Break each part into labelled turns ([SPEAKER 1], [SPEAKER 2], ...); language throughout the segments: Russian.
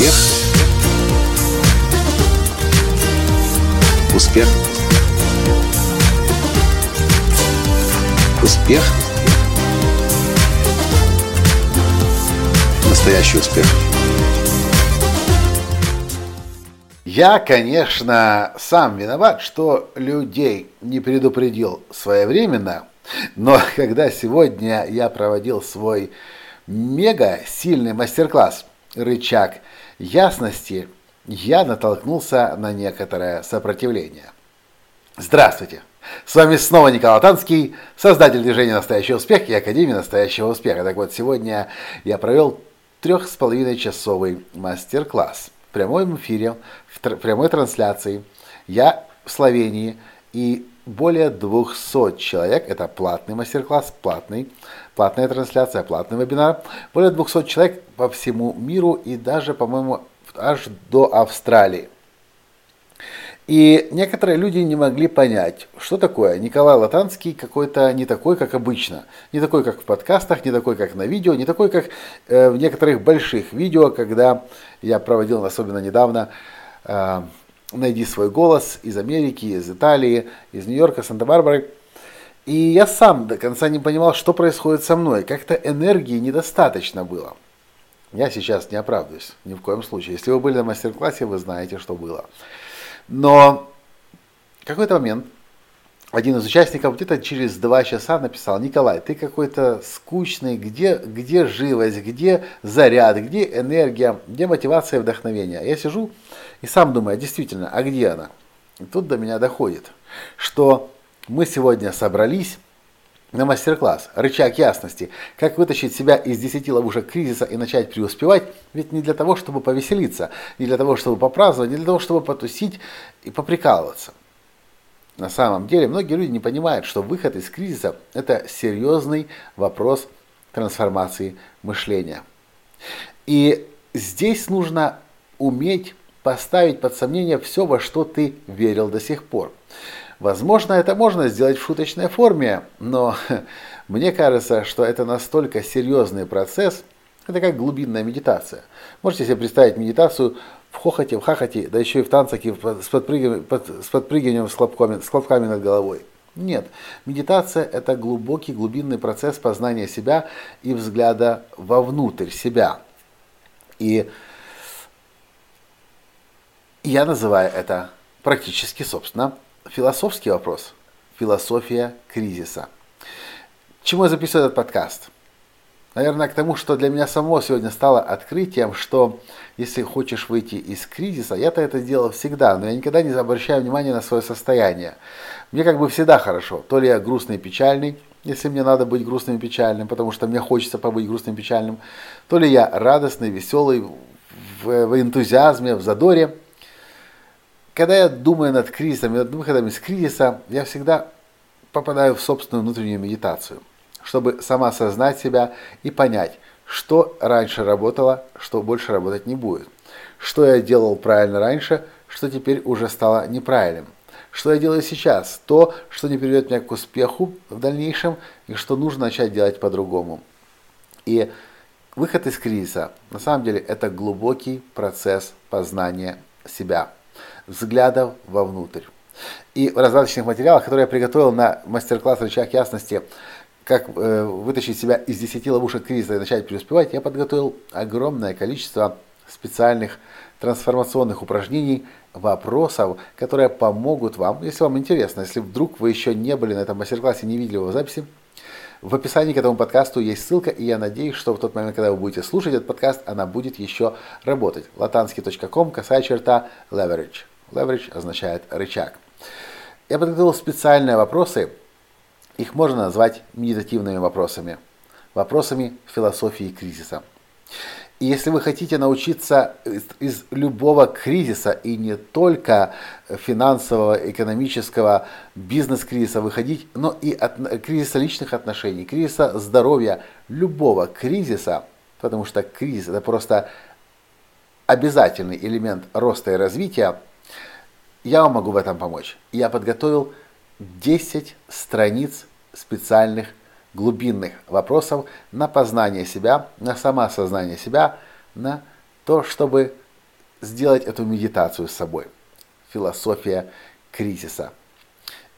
[SPEAKER 1] Успех. Успех. Успех. Настоящий успех.
[SPEAKER 2] Я, конечно, сам виноват, что людей не предупредил своевременно, но когда сегодня я проводил свой мега сильный мастер-класс «Рычаг ясности», я натолкнулся на некоторое сопротивление. Здравствуйте! С вами снова Николай Танский, создатель движения «Настоящий успех» и Академии «Настоящего успеха». Так вот, сегодня я провел трех с половиной часовый мастер-класс в прямом эфире, в прямой трансляции. Я в Словении и более 200 человек, это платный мастер-класс, платный, платная трансляция, платный вебинар, более 200 человек по всему миру и даже, по-моему, аж до Австралии. И некоторые люди не могли понять, что такое Николай Латанский какой-то не такой, как обычно. Не такой, как в подкастах, не такой, как на видео, не такой, как э, в некоторых больших видео, когда я проводил, особенно недавно, э, «Найди свой голос» из Америки, из Италии, из Нью-Йорка, Санта-Барбары. И я сам до конца не понимал, что происходит со мной. Как-то энергии недостаточно было. Я сейчас не оправдываюсь, ни в коем случае. Если вы были на мастер-классе, вы знаете, что было. Но в какой-то момент один из участников где-то через два часа написал, Николай, ты какой-то скучный, где, где живость, где заряд, где энергия, где мотивация и вдохновение. Я сижу и сам думаю, «А действительно, а где она? И тут до меня доходит, что мы сегодня собрались на мастер-класс «Рычаг ясности. Как вытащить себя из 10 ловушек кризиса и начать преуспевать» ведь не для того, чтобы повеселиться, не для того, чтобы попраздновать, не для того, чтобы потусить и поприкалываться. На самом деле многие люди не понимают, что выход из кризиса – это серьезный вопрос трансформации мышления. И здесь нужно уметь поставить под сомнение все, во что ты верил до сих пор. Возможно, это можно сделать в шуточной форме, но мне кажется, что это настолько серьезный процесс, это как глубинная медитация. Можете себе представить медитацию в хохоте, в хахоте, да еще и в танцаке с подпрыгиванием, с, подпрыгиванием с, хлопками, с хлопками над головой. Нет, медитация – это глубокий, глубинный процесс познания себя и взгляда вовнутрь себя. И я называю это практически, собственно, философский вопрос. Философия кризиса. чему я записываю этот подкаст? Наверное, к тому, что для меня самого сегодня стало открытием, что если хочешь выйти из кризиса, я-то это делал всегда, но я никогда не обращаю внимания на свое состояние. Мне как бы всегда хорошо. То ли я грустный и печальный, если мне надо быть грустным и печальным, потому что мне хочется побыть грустным и печальным, то ли я радостный, веселый, в, в энтузиазме, в задоре – когда я думаю над кризисом, над выходом из кризиса, я всегда попадаю в собственную внутреннюю медитацию, чтобы сама осознать себя и понять, что раньше работало, что больше работать не будет. Что я делал правильно раньше, что теперь уже стало неправильным. Что я делаю сейчас, то, что не приведет меня к успеху в дальнейшем, и что нужно начать делать по-другому. И выход из кризиса, на самом деле, это глубокий процесс познания себя взглядов вовнутрь. И в раздаточных материалах, которые я приготовил на мастер-класс «Рычаг ясности», как э, вытащить себя из 10 ловушек кризиса и начать преуспевать, я подготовил огромное количество специальных трансформационных упражнений, вопросов, которые помогут вам, если вам интересно, если вдруг вы еще не были на этом мастер-классе, не видели его в записи, в описании к этому подкасту есть ссылка, и я надеюсь, что в тот момент, когда вы будете слушать этот подкаст, она будет еще работать. latansky.com, косая черта, leverage. Leverage означает рычаг. Я подготовил специальные вопросы. Их можно назвать медитативными вопросами. Вопросами философии кризиса. И если вы хотите научиться из, из любого кризиса, и не только финансового, экономического, бизнес-кризиса выходить, но и от кризиса личных отношений, кризиса здоровья, любого кризиса, потому что кризис это просто обязательный элемент роста и развития, я вам могу в этом помочь. Я подготовил 10 страниц специальных глубинных вопросов на познание себя, на самоосознание себя, на то, чтобы сделать эту медитацию с собой. Философия кризиса.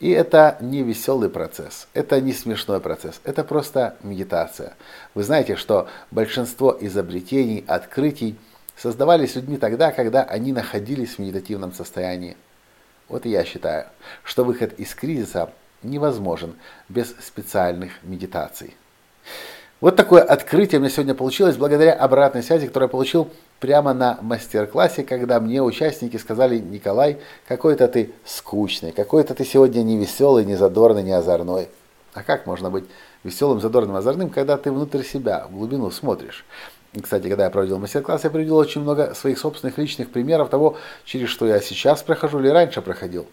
[SPEAKER 2] И это не веселый процесс, это не смешной процесс, это просто медитация. Вы знаете, что большинство изобретений, открытий создавались людьми тогда, когда они находились в медитативном состоянии. Вот и я считаю, что выход из кризиса невозможен без специальных медитаций. Вот такое открытие у меня сегодня получилось благодаря обратной связи, которую я получил прямо на мастер-классе, когда мне участники сказали, Николай, какой-то ты скучный, какой-то ты сегодня не веселый, не задорный, не озорной. А как можно быть веселым, задорным, озорным, когда ты внутрь себя, в глубину смотришь? И, кстати, когда я проводил мастер-класс, я приводил очень много своих собственных личных примеров того, через что я сейчас прохожу или раньше проходил.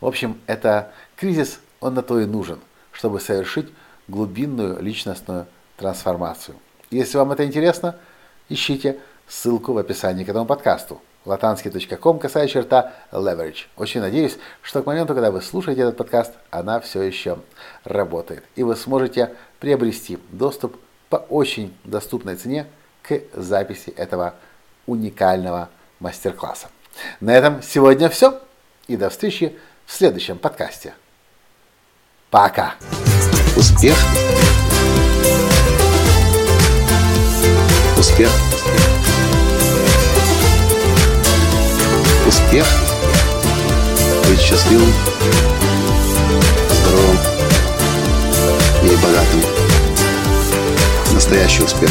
[SPEAKER 2] В общем, это кризис, он на то и нужен, чтобы совершить глубинную личностную трансформацию. Если вам это интересно, ищите ссылку в описании к этому подкасту latansky.com, касая черта leverage. Очень надеюсь, что к моменту, когда вы слушаете этот подкаст, она все еще работает. И вы сможете приобрести доступ по очень доступной цене к записи этого уникального мастер-класса. На этом сегодня все. И до встречи в следующем подкасте. Пока!
[SPEAKER 1] Успех. Успех. Успех. Быть счастливым, здоровым и богатым. Настоящий успех.